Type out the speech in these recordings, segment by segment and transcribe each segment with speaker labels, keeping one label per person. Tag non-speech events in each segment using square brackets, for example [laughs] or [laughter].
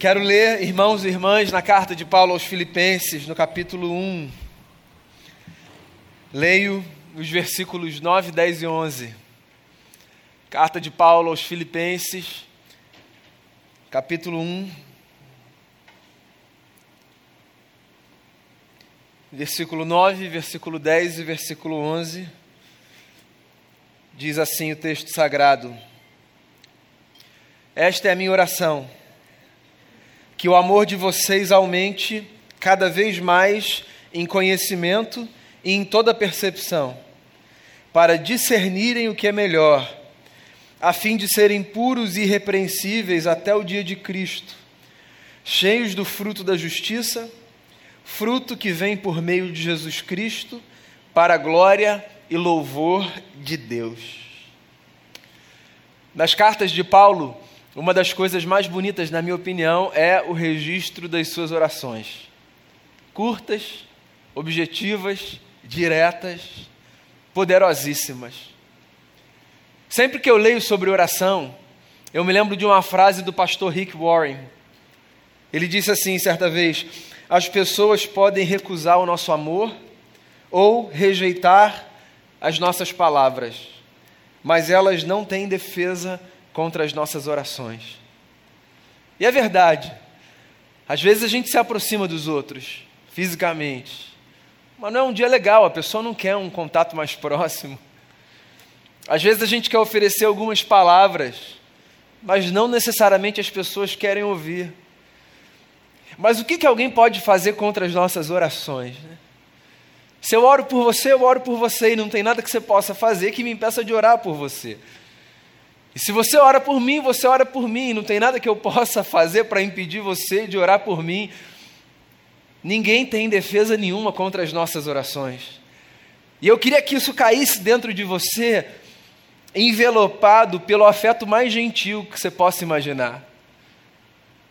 Speaker 1: Quero ler, irmãos e irmãs, na carta de Paulo aos Filipenses, no capítulo 1. Leio os versículos 9, 10 e 11. Carta de Paulo aos Filipenses, capítulo 1. Versículo 9, versículo 10 e versículo 11. Diz assim o texto sagrado: Esta é a minha oração que o amor de vocês aumente cada vez mais em conhecimento e em toda percepção, para discernirem o que é melhor, a fim de serem puros e irrepreensíveis até o dia de Cristo, cheios do fruto da justiça, fruto que vem por meio de Jesus Cristo, para a glória e louvor de Deus. Nas cartas de Paulo, uma das coisas mais bonitas, na minha opinião, é o registro das suas orações. Curtas, objetivas, diretas, poderosíssimas. Sempre que eu leio sobre oração, eu me lembro de uma frase do pastor Rick Warren. Ele disse assim certa vez: As pessoas podem recusar o nosso amor ou rejeitar as nossas palavras, mas elas não têm defesa contra as nossas orações. E é verdade, às vezes a gente se aproxima dos outros, fisicamente, mas não é um dia legal, a pessoa não quer um contato mais próximo. Às vezes a gente quer oferecer algumas palavras, mas não necessariamente as pessoas querem ouvir. Mas o que, que alguém pode fazer contra as nossas orações? Né? Se eu oro por você, eu oro por você, e não tem nada que você possa fazer que me impeça de orar por você. E se você ora por mim, você ora por mim. Não tem nada que eu possa fazer para impedir você de orar por mim. Ninguém tem defesa nenhuma contra as nossas orações. E eu queria que isso caísse dentro de você, envelopado pelo afeto mais gentil que você possa imaginar.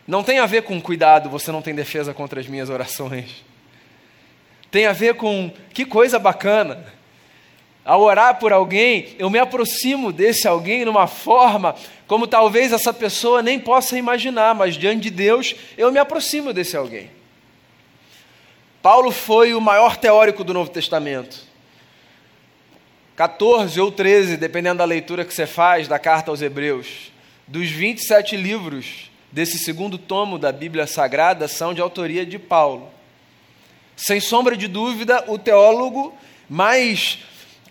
Speaker 1: Não tem a ver com cuidado, você não tem defesa contra as minhas orações. Tem a ver com que coisa bacana ao orar por alguém, eu me aproximo desse alguém numa forma como talvez essa pessoa nem possa imaginar, mas diante de Deus eu me aproximo desse alguém. Paulo foi o maior teórico do Novo Testamento. 14 ou 13, dependendo da leitura que você faz da carta aos Hebreus, dos 27 livros desse segundo tomo da Bíblia Sagrada são de autoria de Paulo. Sem sombra de dúvida, o teólogo mais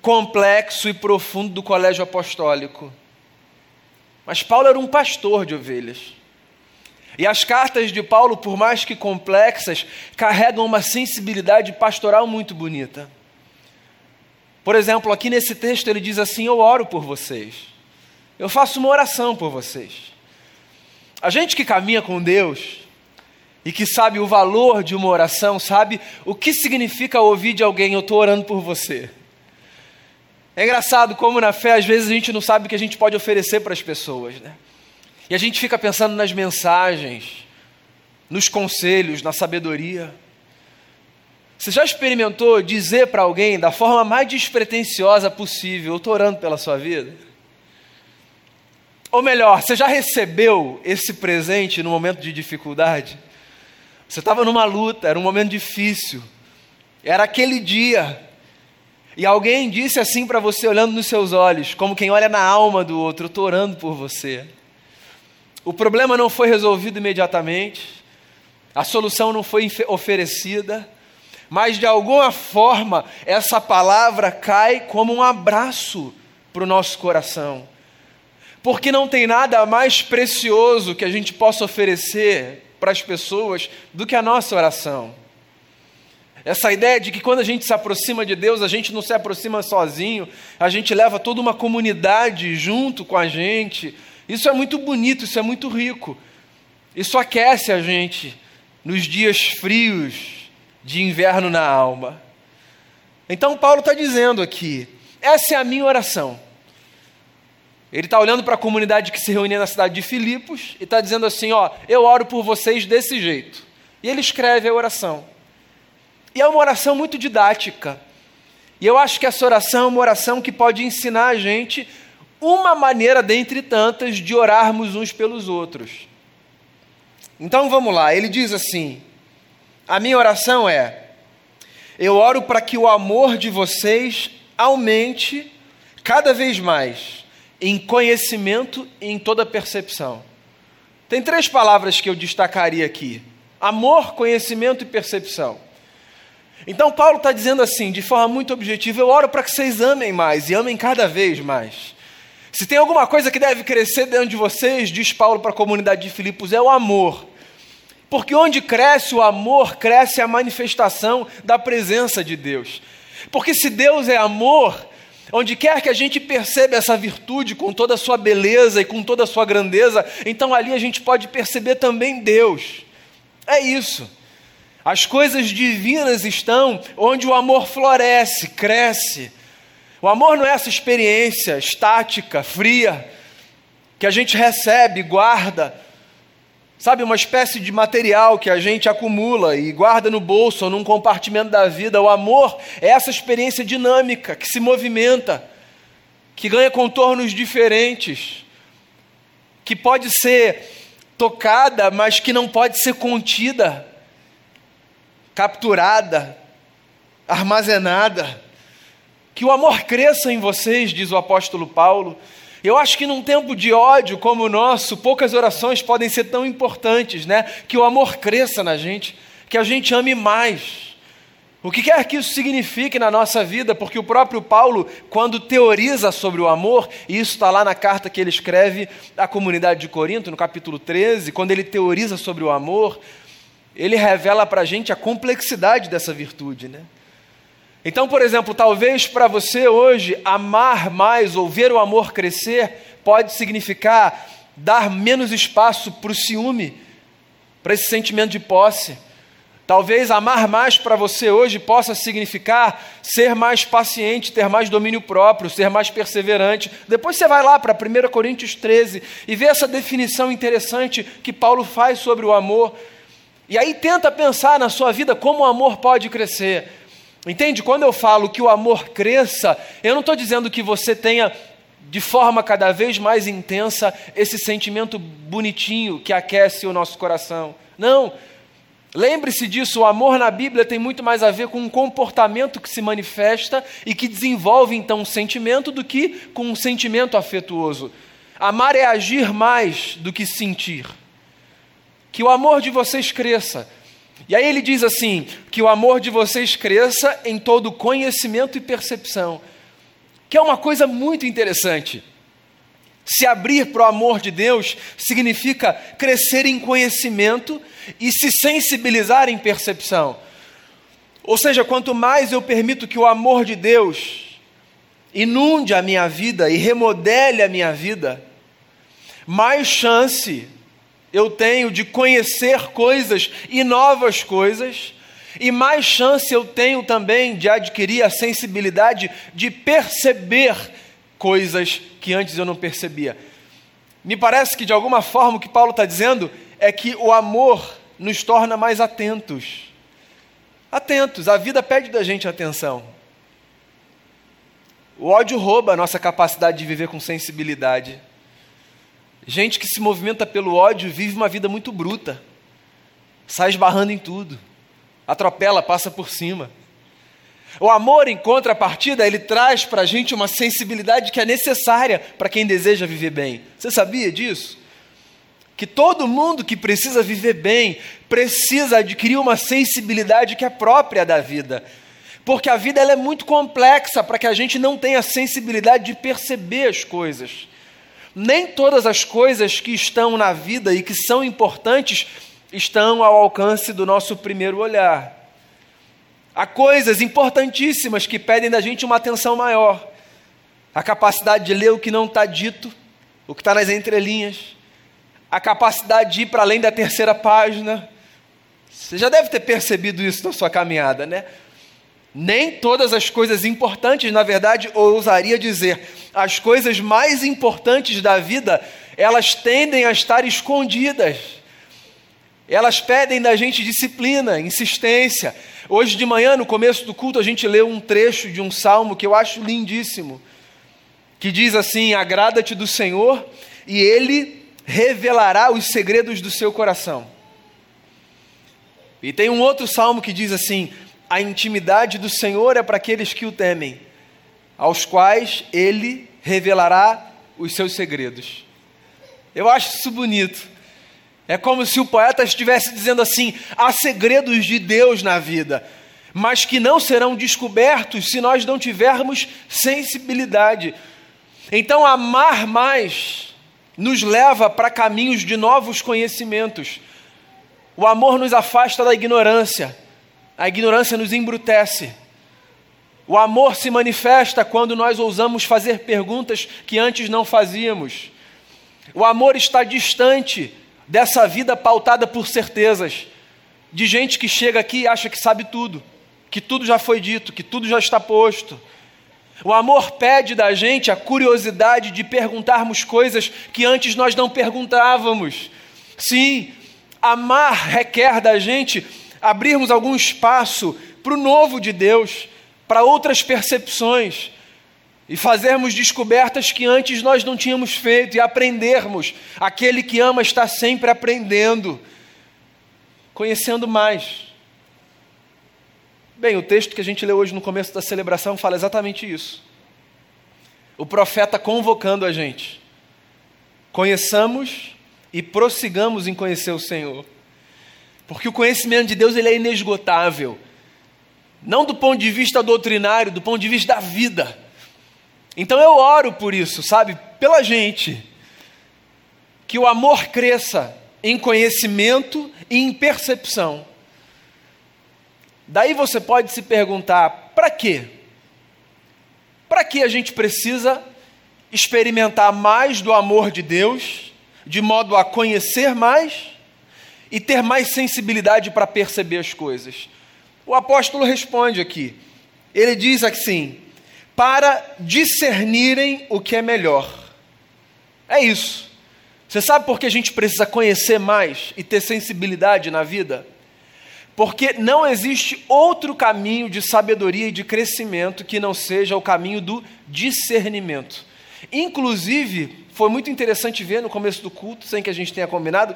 Speaker 1: complexo e profundo do colégio apostólico. Mas Paulo era um pastor de ovelhas. E as cartas de Paulo, por mais que complexas, carregam uma sensibilidade pastoral muito bonita. Por exemplo, aqui nesse texto ele diz assim: Eu oro por vocês. Eu faço uma oração por vocês. A gente que caminha com Deus e que sabe o valor de uma oração, sabe o que significa ouvir de alguém: Eu estou orando por você. É engraçado como na fé, às vezes, a gente não sabe o que a gente pode oferecer para as pessoas, né? E a gente fica pensando nas mensagens, nos conselhos, na sabedoria. Você já experimentou dizer para alguém da forma mais despretensiosa possível: Eu estou orando pela sua vida? Ou melhor, você já recebeu esse presente no momento de dificuldade? Você estava numa luta, era um momento difícil, era aquele dia e alguém disse assim para você, olhando nos seus olhos, como quem olha na alma do outro: Eu estou orando por você. O problema não foi resolvido imediatamente, a solução não foi oferecida, mas de alguma forma essa palavra cai como um abraço para o nosso coração. Porque não tem nada mais precioso que a gente possa oferecer para as pessoas do que a nossa oração. Essa ideia de que quando a gente se aproxima de Deus, a gente não se aproxima sozinho, a gente leva toda uma comunidade junto com a gente. Isso é muito bonito, isso é muito rico. Isso aquece a gente nos dias frios de inverno na alma. Então, Paulo está dizendo aqui: essa é a minha oração. Ele está olhando para a comunidade que se reunia na cidade de Filipos e está dizendo assim: Ó, eu oro por vocês desse jeito. E ele escreve a oração. E é uma oração muito didática. E eu acho que essa oração é uma oração que pode ensinar a gente uma maneira dentre tantas de orarmos uns pelos outros. Então vamos lá, ele diz assim: a minha oração é, eu oro para que o amor de vocês aumente cada vez mais em conhecimento e em toda percepção. Tem três palavras que eu destacaria aqui: amor, conhecimento e percepção. Então, Paulo está dizendo assim, de forma muito objetiva: eu oro para que vocês amem mais e amem cada vez mais. Se tem alguma coisa que deve crescer dentro de vocês, diz Paulo para a comunidade de Filipos, é o amor. Porque onde cresce o amor, cresce a manifestação da presença de Deus. Porque se Deus é amor, onde quer que a gente perceba essa virtude com toda a sua beleza e com toda a sua grandeza, então ali a gente pode perceber também Deus. É isso. As coisas divinas estão onde o amor floresce, cresce. O amor não é essa experiência estática, fria, que a gente recebe, guarda, sabe, uma espécie de material que a gente acumula e guarda no bolso ou num compartimento da vida. O amor é essa experiência dinâmica que se movimenta, que ganha contornos diferentes, que pode ser tocada, mas que não pode ser contida, capturada, armazenada. Que o amor cresça em vocês, diz o apóstolo Paulo. Eu acho que num tempo de ódio como o nosso, poucas orações podem ser tão importantes, né? Que o amor cresça na gente, que a gente ame mais. O que quer que isso signifique na nossa vida, porque o próprio Paulo, quando teoriza sobre o amor, e isso está lá na carta que ele escreve à comunidade de Corinto, no capítulo 13, quando ele teoriza sobre o amor, ele revela para a gente a complexidade dessa virtude, né? Então, por exemplo, talvez para você hoje amar mais ou ver o amor crescer pode significar dar menos espaço para o ciúme, para esse sentimento de posse. Talvez amar mais para você hoje possa significar ser mais paciente, ter mais domínio próprio, ser mais perseverante. Depois você vai lá para 1 Coríntios 13 e vê essa definição interessante que Paulo faz sobre o amor. E aí tenta pensar na sua vida como o amor pode crescer. Entende? Quando eu falo que o amor cresça, eu não estou dizendo que você tenha de forma cada vez mais intensa esse sentimento bonitinho que aquece o nosso coração. Não. Lembre-se disso, o amor na Bíblia tem muito mais a ver com um comportamento que se manifesta e que desenvolve então um sentimento do que com um sentimento afetuoso. Amar é agir mais do que sentir. Que o amor de vocês cresça e aí ele diz assim: que o amor de vocês cresça em todo conhecimento e percepção, que é uma coisa muito interessante. Se abrir para o amor de Deus significa crescer em conhecimento e se sensibilizar em percepção. Ou seja, quanto mais eu permito que o amor de Deus inunde a minha vida e remodele a minha vida, mais chance eu tenho de conhecer coisas e novas coisas, e mais chance eu tenho também de adquirir a sensibilidade de perceber coisas que antes eu não percebia. Me parece que de alguma forma o que Paulo está dizendo é que o amor nos torna mais atentos. Atentos, a vida pede da gente atenção. O ódio rouba a nossa capacidade de viver com sensibilidade. Gente que se movimenta pelo ódio vive uma vida muito bruta, sai esbarrando em tudo, atropela, passa por cima. O amor, em contrapartida, ele traz para a gente uma sensibilidade que é necessária para quem deseja viver bem. Você sabia disso? Que todo mundo que precisa viver bem precisa adquirir uma sensibilidade que é própria da vida. Porque a vida ela é muito complexa para que a gente não tenha sensibilidade de perceber as coisas. Nem todas as coisas que estão na vida e que são importantes estão ao alcance do nosso primeiro olhar. Há coisas importantíssimas que pedem da gente uma atenção maior. A capacidade de ler o que não está dito, o que está nas entrelinhas. A capacidade de ir para além da terceira página. Você já deve ter percebido isso na sua caminhada, né? Nem todas as coisas importantes, na verdade, ousaria dizer, as coisas mais importantes da vida, elas tendem a estar escondidas. Elas pedem da gente disciplina, insistência. Hoje de manhã, no começo do culto, a gente leu um trecho de um salmo que eu acho lindíssimo, que diz assim: Agrada-te do Senhor, e Ele revelará os segredos do seu coração. E tem um outro salmo que diz assim: A intimidade do Senhor é para aqueles que o temem, aos quais ele revelará os seus segredos. Eu acho isso bonito. É como se o poeta estivesse dizendo assim: há segredos de Deus na vida, mas que não serão descobertos se nós não tivermos sensibilidade. Então, amar mais nos leva para caminhos de novos conhecimentos. O amor nos afasta da ignorância, a ignorância nos embrutece. O amor se manifesta quando nós ousamos fazer perguntas que antes não fazíamos. O amor está distante dessa vida pautada por certezas, de gente que chega aqui e acha que sabe tudo, que tudo já foi dito, que tudo já está posto. O amor pede da gente a curiosidade de perguntarmos coisas que antes nós não perguntávamos. Sim, amar requer da gente abrirmos algum espaço para o novo de Deus para outras percepções e fazermos descobertas que antes nós não tínhamos feito e aprendermos. Aquele que ama está sempre aprendendo, conhecendo mais. Bem, o texto que a gente leu hoje no começo da celebração fala exatamente isso. O profeta convocando a gente. Conheçamos e prossigamos em conhecer o Senhor. Porque o conhecimento de Deus ele é inesgotável. Não do ponto de vista doutrinário, do ponto de vista da vida. Então eu oro por isso, sabe? Pela gente. Que o amor cresça em conhecimento e em percepção. Daí você pode se perguntar: para quê? Para que a gente precisa experimentar mais do amor de Deus, de modo a conhecer mais e ter mais sensibilidade para perceber as coisas? O apóstolo responde aqui. Ele diz assim: para discernirem o que é melhor. É isso. Você sabe por que a gente precisa conhecer mais e ter sensibilidade na vida? Porque não existe outro caminho de sabedoria e de crescimento que não seja o caminho do discernimento. Inclusive, foi muito interessante ver no começo do culto, sem que a gente tenha combinado,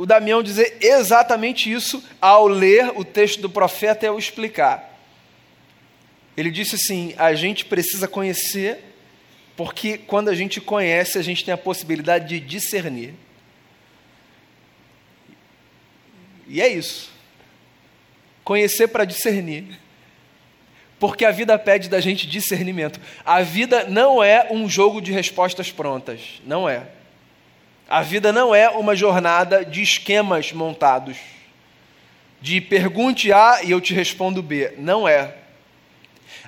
Speaker 1: o Damião dizer exatamente isso ao ler o texto do profeta e ao explicar. Ele disse assim: a gente precisa conhecer, porque quando a gente conhece, a gente tem a possibilidade de discernir. E é isso. Conhecer para discernir. Porque a vida pede da gente discernimento. A vida não é um jogo de respostas prontas. Não é. A vida não é uma jornada de esquemas montados, de pergunte A e eu te respondo B. Não é.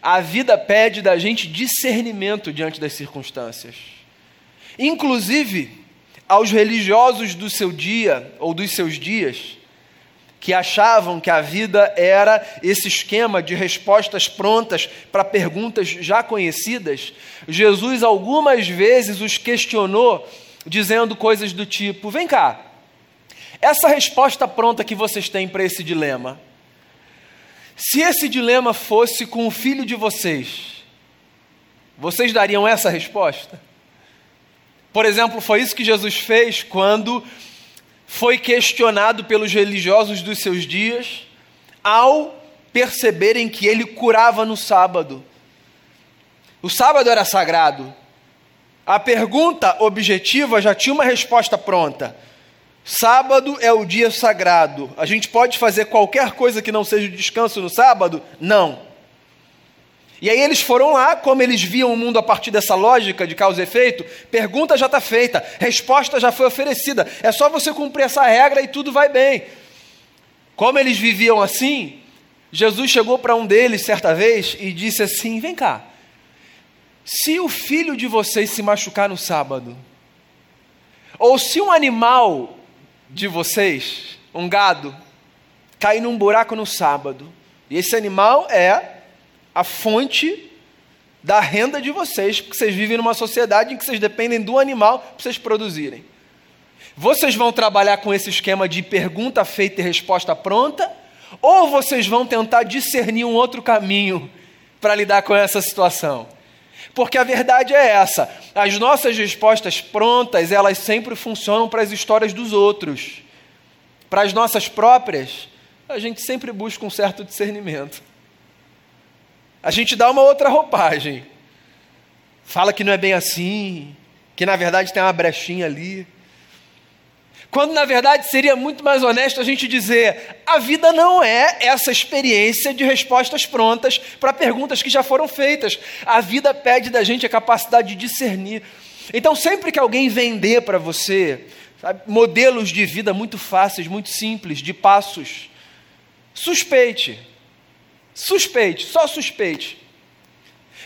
Speaker 1: A vida pede da gente discernimento diante das circunstâncias. Inclusive, aos religiosos do seu dia ou dos seus dias, que achavam que a vida era esse esquema de respostas prontas para perguntas já conhecidas, Jesus algumas vezes os questionou dizendo coisas do tipo: vem cá, essa resposta pronta que vocês têm para esse dilema, se esse dilema fosse com o filho de vocês, vocês dariam essa resposta? Por exemplo, foi isso que Jesus fez quando foi questionado pelos religiosos dos seus dias, ao perceberem que ele curava no sábado. O sábado era sagrado, a pergunta objetiva já tinha uma resposta pronta. Sábado é o dia sagrado. A gente pode fazer qualquer coisa que não seja descanso no sábado? Não. E aí eles foram lá, como eles viam o mundo a partir dessa lógica de causa e efeito, pergunta já está feita, resposta já foi oferecida. É só você cumprir essa regra e tudo vai bem. Como eles viviam assim, Jesus chegou para um deles certa vez e disse assim: Vem cá, se o filho de vocês se machucar no sábado, ou se um animal de vocês, um gado, cair num buraco no sábado, e esse animal é a fonte da renda de vocês, porque vocês vivem numa sociedade em que vocês dependem do animal para vocês produzirem. Vocês vão trabalhar com esse esquema de pergunta feita e resposta pronta, ou vocês vão tentar discernir um outro caminho para lidar com essa situação? Porque a verdade é essa: as nossas respostas prontas, elas sempre funcionam para as histórias dos outros. Para as nossas próprias, a gente sempre busca um certo discernimento. A gente dá uma outra roupagem. Fala que não é bem assim, que na verdade tem uma brechinha ali. Quando na verdade seria muito mais honesto a gente dizer: a vida não é essa experiência de respostas prontas para perguntas que já foram feitas. A vida pede da gente a capacidade de discernir. Então, sempre que alguém vender para você sabe, modelos de vida muito fáceis, muito simples, de passos, suspeite. Suspeite, só suspeite.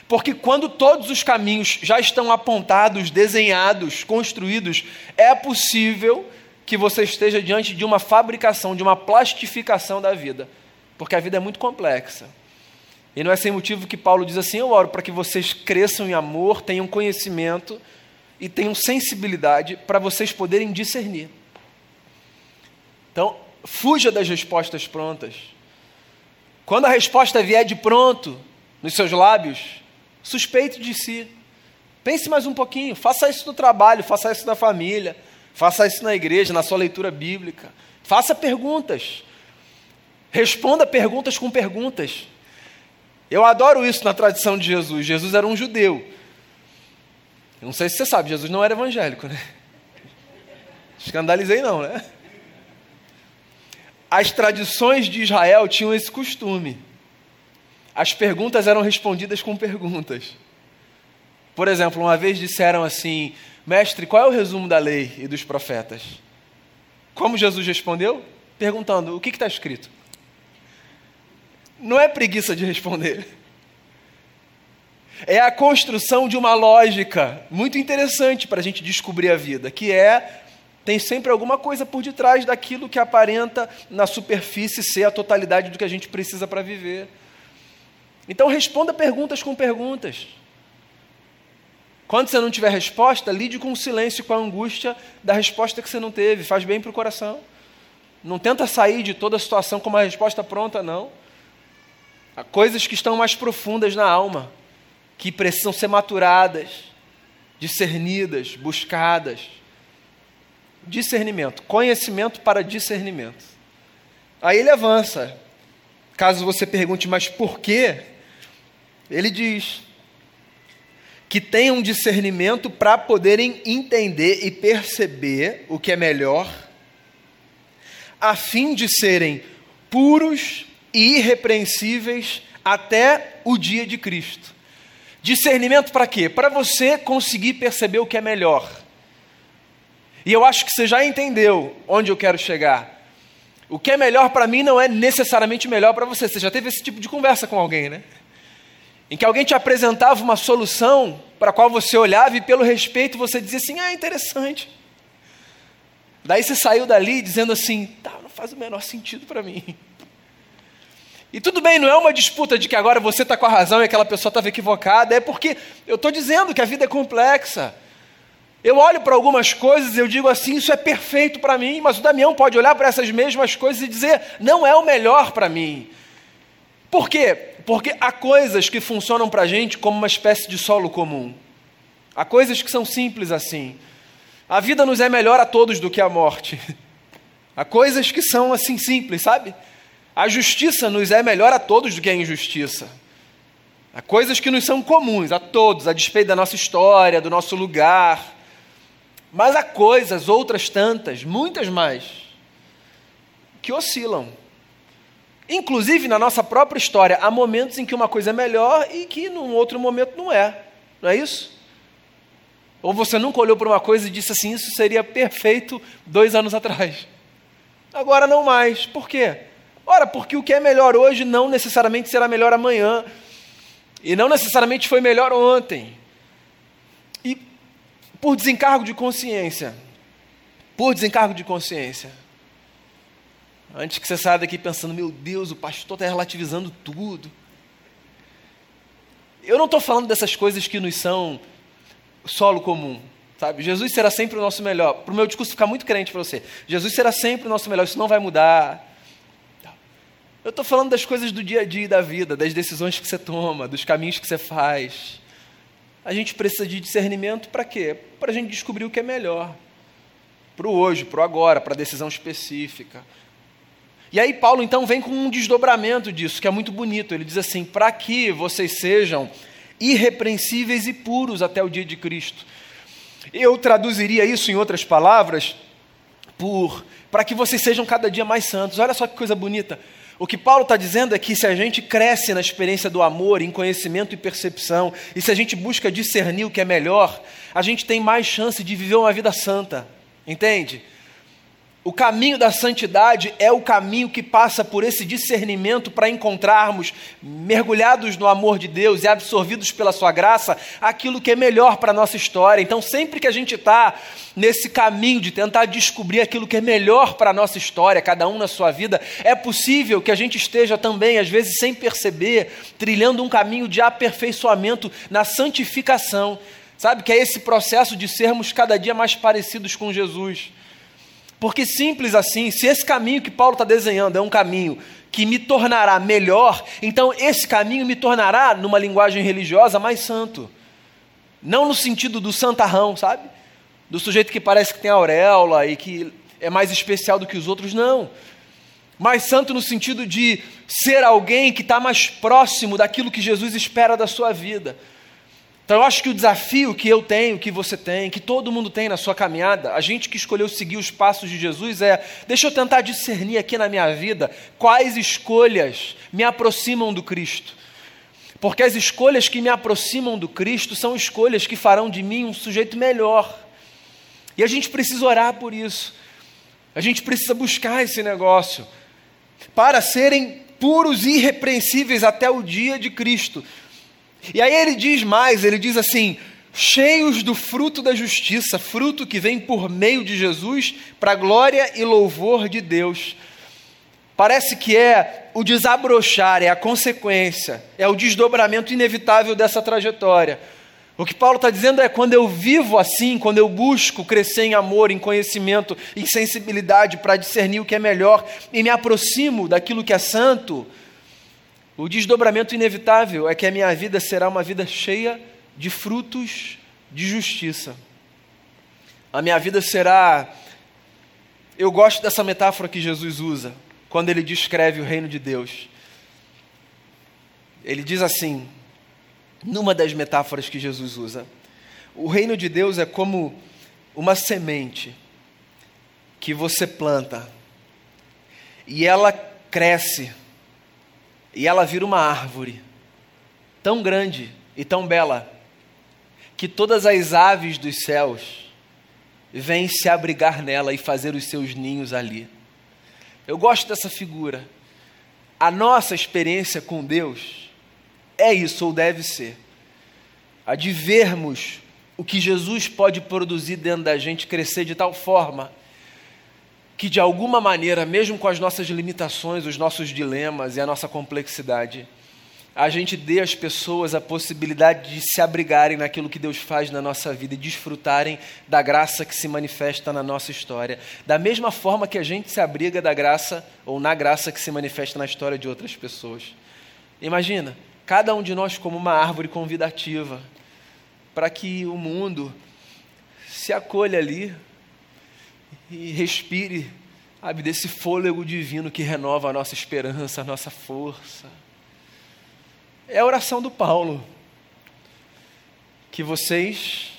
Speaker 1: Porque quando todos os caminhos já estão apontados, desenhados, construídos, é possível que você esteja diante de uma fabricação, de uma plastificação da vida, porque a vida é muito complexa. E não é sem motivo que Paulo diz assim: Eu oro para que vocês cresçam em amor, tenham conhecimento e tenham sensibilidade para vocês poderem discernir. Então, fuja das respostas prontas. Quando a resposta vier de pronto nos seus lábios, suspeite de si. Pense mais um pouquinho, faça isso no trabalho, faça isso na família, Faça isso na igreja, na sua leitura bíblica. Faça perguntas. Responda perguntas com perguntas. Eu adoro isso na tradição de Jesus. Jesus era um judeu. Eu não sei se você sabe, Jesus não era evangélico, né? Escandalizei não, né? As tradições de Israel tinham esse costume. As perguntas eram respondidas com perguntas. Por exemplo, uma vez disseram assim: Mestre, qual é o resumo da lei e dos profetas? Como Jesus respondeu? Perguntando: O que está escrito? Não é preguiça de responder. É a construção de uma lógica muito interessante para a gente descobrir a vida, que é tem sempre alguma coisa por detrás daquilo que aparenta na superfície ser a totalidade do que a gente precisa para viver. Então responda perguntas com perguntas. Quando você não tiver resposta, lide com o silêncio, com a angústia da resposta que você não teve. Faz bem para o coração. Não tenta sair de toda a situação com uma resposta pronta, não. Há coisas que estão mais profundas na alma, que precisam ser maturadas, discernidas, buscadas. Discernimento, conhecimento para discernimento. Aí ele avança. Caso você pergunte, mas por quê? Ele diz: que tenham discernimento para poderem entender e perceber o que é melhor, a fim de serem puros e irrepreensíveis até o dia de Cristo. Discernimento para quê? Para você conseguir perceber o que é melhor. E eu acho que você já entendeu onde eu quero chegar. O que é melhor para mim não é necessariamente melhor para você. Você já teve esse tipo de conversa com alguém, né? Em que alguém te apresentava uma solução para a qual você olhava e, pelo respeito, você dizia assim: ah, interessante. Daí você saiu dali dizendo assim: tá, não faz o menor sentido para mim. E tudo bem, não é uma disputa de que agora você está com a razão e aquela pessoa estava equivocada, é porque eu estou dizendo que a vida é complexa. Eu olho para algumas coisas e eu digo assim: isso é perfeito para mim, mas o Damião pode olhar para essas mesmas coisas e dizer: não é o melhor para mim. Por quê? Porque há coisas que funcionam para a gente como uma espécie de solo comum. Há coisas que são simples assim. A vida nos é melhor a todos do que a morte. [laughs] Há coisas que são assim simples, sabe? A justiça nos é melhor a todos do que a injustiça. Há coisas que nos são comuns a todos, a despeito da nossa história, do nosso lugar. Mas há coisas, outras tantas, muitas mais, que oscilam Inclusive, na nossa própria história, há momentos em que uma coisa é melhor e que num outro momento não é. Não é isso? Ou você nunca olhou para uma coisa e disse assim: Isso seria perfeito dois anos atrás. Agora não mais. Por quê? Ora, porque o que é melhor hoje não necessariamente será melhor amanhã. E não necessariamente foi melhor ontem. E por desencargo de consciência. Por desencargo de consciência Antes que você saia daqui pensando, meu Deus, o pastor está relativizando tudo. Eu não estou falando dessas coisas que nos são solo comum, sabe? Jesus será sempre o nosso melhor. Para o meu discurso ficar muito crente para você. Jesus será sempre o nosso melhor, isso não vai mudar. Eu estou falando das coisas do dia a dia da vida, das decisões que você toma, dos caminhos que você faz. A gente precisa de discernimento para quê? Para a gente descobrir o que é melhor. Para o hoje, para o agora, para a decisão específica. E aí Paulo então vem com um desdobramento disso, que é muito bonito. Ele diz assim: "Para que vocês sejam irrepreensíveis e puros até o dia de Cristo". Eu traduziria isso em outras palavras por para que vocês sejam cada dia mais santos. Olha só que coisa bonita. O que Paulo está dizendo é que se a gente cresce na experiência do amor, em conhecimento e percepção, e se a gente busca discernir o que é melhor, a gente tem mais chance de viver uma vida santa. Entende? O caminho da santidade é o caminho que passa por esse discernimento para encontrarmos, mergulhados no amor de Deus e absorvidos pela Sua graça, aquilo que é melhor para a nossa história. Então, sempre que a gente está nesse caminho de tentar descobrir aquilo que é melhor para a nossa história, cada um na sua vida, é possível que a gente esteja também, às vezes sem perceber, trilhando um caminho de aperfeiçoamento na santificação. Sabe que é esse processo de sermos cada dia mais parecidos com Jesus. Porque simples assim, se esse caminho que Paulo está desenhando é um caminho que me tornará melhor, então esse caminho me tornará, numa linguagem religiosa, mais santo. Não no sentido do santarrão, sabe? Do sujeito que parece que tem auréola e que é mais especial do que os outros, não. Mais santo no sentido de ser alguém que está mais próximo daquilo que Jesus espera da sua vida. Então eu acho que o desafio que eu tenho, que você tem, que todo mundo tem na sua caminhada, a gente que escolheu seguir os passos de Jesus é, deixa eu tentar discernir aqui na minha vida quais escolhas me aproximam do Cristo. Porque as escolhas que me aproximam do Cristo são escolhas que farão de mim um sujeito melhor. E a gente precisa orar por isso. A gente precisa buscar esse negócio para serem puros e irrepreensíveis até o dia de Cristo. E aí ele diz mais: ele diz assim, cheios do fruto da justiça, fruto que vem por meio de Jesus para glória e louvor de Deus. Parece que é o desabrochar, é a consequência, é o desdobramento inevitável dessa trajetória. O que Paulo está dizendo é: quando eu vivo assim, quando eu busco crescer em amor, em conhecimento, em sensibilidade para discernir o que é melhor e me aproximo daquilo que é santo, o desdobramento inevitável é que a minha vida será uma vida cheia de frutos de justiça. A minha vida será. Eu gosto dessa metáfora que Jesus usa quando ele descreve o reino de Deus. Ele diz assim, numa das metáforas que Jesus usa: o reino de Deus é como uma semente que você planta e ela cresce e ela vira uma árvore tão grande e tão bela que todas as aves dos céus vêm se abrigar nela e fazer os seus ninhos ali. Eu gosto dessa figura. A nossa experiência com Deus é isso, ou deve ser. A de vermos o que Jesus pode produzir dentro da gente crescer de tal forma que de alguma maneira, mesmo com as nossas limitações, os nossos dilemas e a nossa complexidade, a gente dê às pessoas a possibilidade de se abrigarem naquilo que Deus faz na nossa vida e desfrutarem da graça que se manifesta na nossa história, da mesma forma que a gente se abriga da graça ou na graça que se manifesta na história de outras pessoas. Imagina, cada um de nós como uma árvore convidativa, para que o mundo se acolha ali e respire, sabe, desse fôlego divino que renova a nossa esperança, a nossa força. É a oração do Paulo. Que vocês,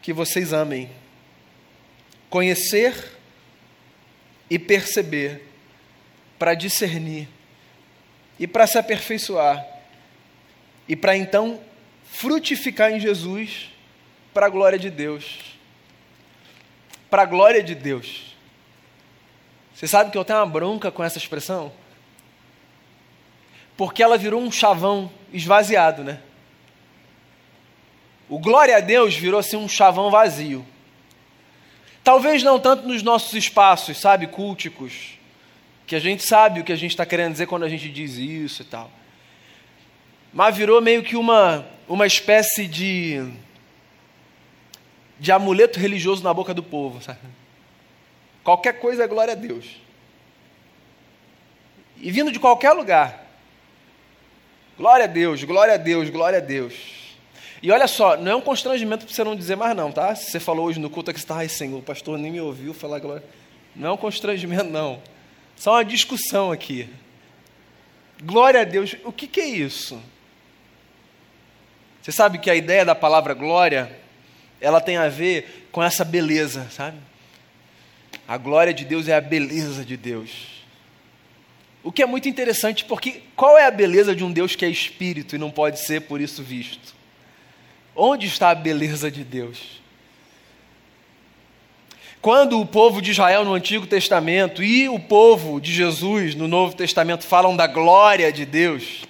Speaker 1: que vocês amem. Conhecer e perceber, para discernir e para se aperfeiçoar, e para então frutificar em Jesus para a glória de Deus para a glória de Deus. Você sabe que eu tenho uma bronca com essa expressão? Porque ela virou um chavão esvaziado, né? O glória a Deus virou assim um chavão vazio. Talvez não tanto nos nossos espaços, sabe, culticos, que a gente sabe o que a gente está querendo dizer quando a gente diz isso e tal. Mas virou meio que uma, uma espécie de de amuleto religioso na boca do povo. Sabe? Qualquer coisa é glória a Deus. E vindo de qualquer lugar. Glória a Deus, glória a Deus, glória a Deus. E olha só, não é um constrangimento para você não dizer mais não, tá? Se você falou hoje no culto que você está, ai Senhor, o pastor nem me ouviu falar glória. Não é um constrangimento, não. Só uma discussão aqui. Glória a Deus, o que, que é isso? Você sabe que a ideia da palavra glória, ela tem a ver com essa beleza, sabe? A glória de Deus é a beleza de Deus. O que é muito interessante, porque qual é a beleza de um Deus que é espírito e não pode ser por isso visto? Onde está a beleza de Deus? Quando o povo de Israel no Antigo Testamento e o povo de Jesus no Novo Testamento falam da glória de Deus,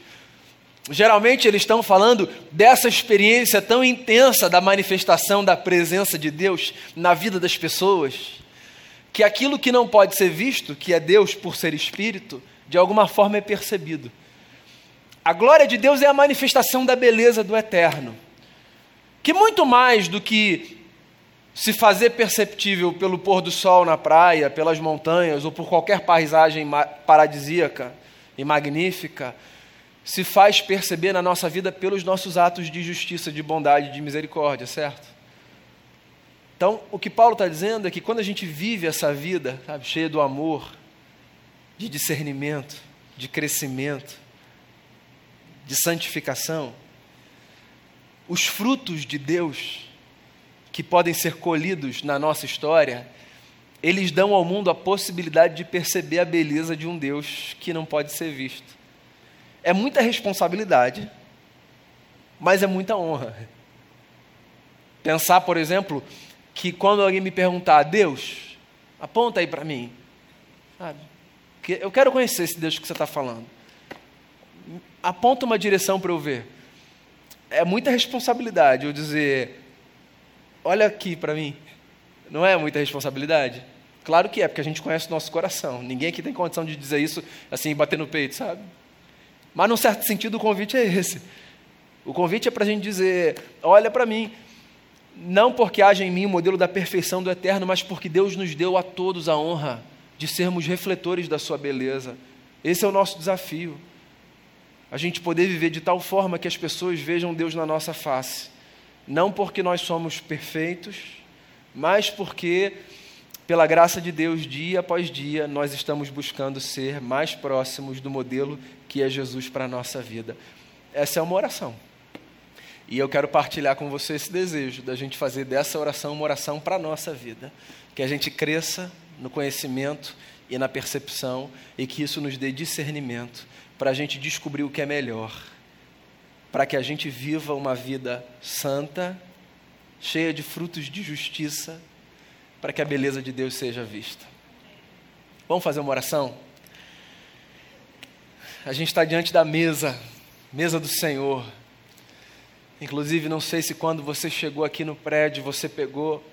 Speaker 1: geralmente eles estão falando dessa experiência tão intensa da manifestação da presença de Deus na vida das pessoas, que aquilo que não pode ser visto, que é Deus por ser espírito, de alguma forma é percebido. A glória de Deus é a manifestação da beleza do eterno, que muito mais do que se fazer perceptível pelo pôr do sol na praia, pelas montanhas ou por qualquer paisagem paradisíaca e magnífica, se faz perceber na nossa vida pelos nossos atos de justiça, de bondade, de misericórdia, certo? Então, o que Paulo está dizendo é que quando a gente vive essa vida, sabe, cheia do amor, de discernimento, de crescimento, de santificação, os frutos de Deus que podem ser colhidos na nossa história, eles dão ao mundo a possibilidade de perceber a beleza de um Deus que não pode ser visto. É muita responsabilidade, mas é muita honra. Pensar, por exemplo, que quando alguém me perguntar, Deus, aponta aí para mim, sabe? Que eu quero conhecer esse Deus que você está falando. Aponta uma direção para eu ver. É muita responsabilidade eu dizer, olha aqui para mim. Não é muita responsabilidade? Claro que é, porque a gente conhece o nosso coração. Ninguém aqui tem condição de dizer isso assim, bater no peito, sabe? Mas, num certo sentido, o convite é esse. O convite é para a gente dizer: olha para mim. Não porque haja em mim o modelo da perfeição do eterno, mas porque Deus nos deu a todos a honra de sermos refletores da Sua beleza. Esse é o nosso desafio. A gente poder viver de tal forma que as pessoas vejam Deus na nossa face não porque nós somos perfeitos, mas porque, pela graça de Deus, dia após dia, nós estamos buscando ser mais próximos do modelo que é Jesus para a nossa vida. Essa é uma oração. E eu quero partilhar com você esse desejo da gente fazer dessa oração uma oração para a nossa vida. Que a gente cresça no conhecimento e na percepção e que isso nos dê discernimento para a gente descobrir o que é melhor para que a gente viva uma vida santa, cheia de frutos de justiça, para que a beleza de Deus seja vista. Vamos fazer uma oração? A gente está diante da mesa, mesa do Senhor. Inclusive, não sei se quando você chegou aqui no prédio, você pegou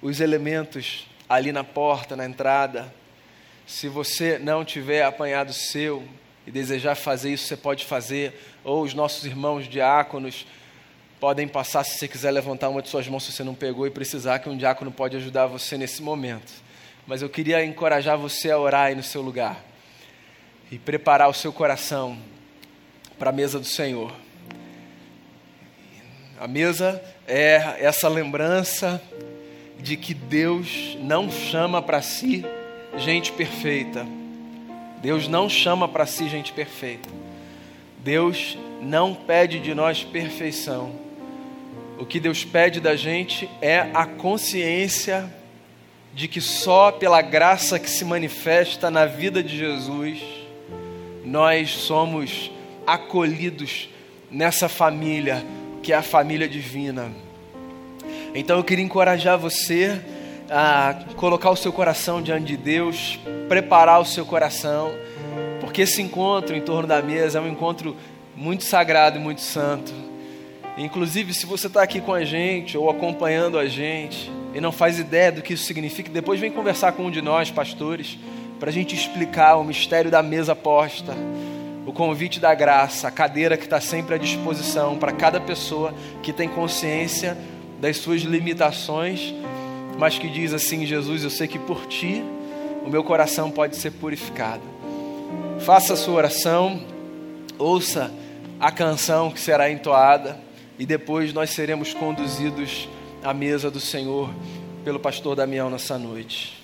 Speaker 1: os elementos ali na porta, na entrada. Se você não tiver apanhado seu, e desejar fazer isso, você pode fazer, ou os nossos irmãos diáconos podem passar se você quiser levantar uma de suas mãos se você não pegou e precisar, que um diácono pode ajudar você nesse momento. Mas eu queria encorajar você a orar aí no seu lugar e preparar o seu coração para a mesa do Senhor. A mesa é essa lembrança de que Deus não chama para si gente perfeita Deus não chama para si gente perfeita. Deus não pede de nós perfeição. O que Deus pede da gente é a consciência de que só pela graça que se manifesta na vida de Jesus nós somos acolhidos nessa família que é a família divina. Então eu queria encorajar você a colocar o seu coração diante de Deus, preparar o seu coração, porque esse encontro em torno da mesa é um encontro muito sagrado e muito santo. Inclusive, se você está aqui com a gente ou acompanhando a gente e não faz ideia do que isso significa, depois vem conversar com um de nós, pastores, para a gente explicar o mistério da mesa posta, o convite da graça, a cadeira que está sempre à disposição para cada pessoa que tem consciência das suas limitações mas que diz assim: Jesus, eu sei que por ti o meu coração pode ser purificado. Faça a sua oração, ouça a canção que será entoada e depois nós seremos conduzidos à mesa do Senhor pelo pastor Damião nessa noite.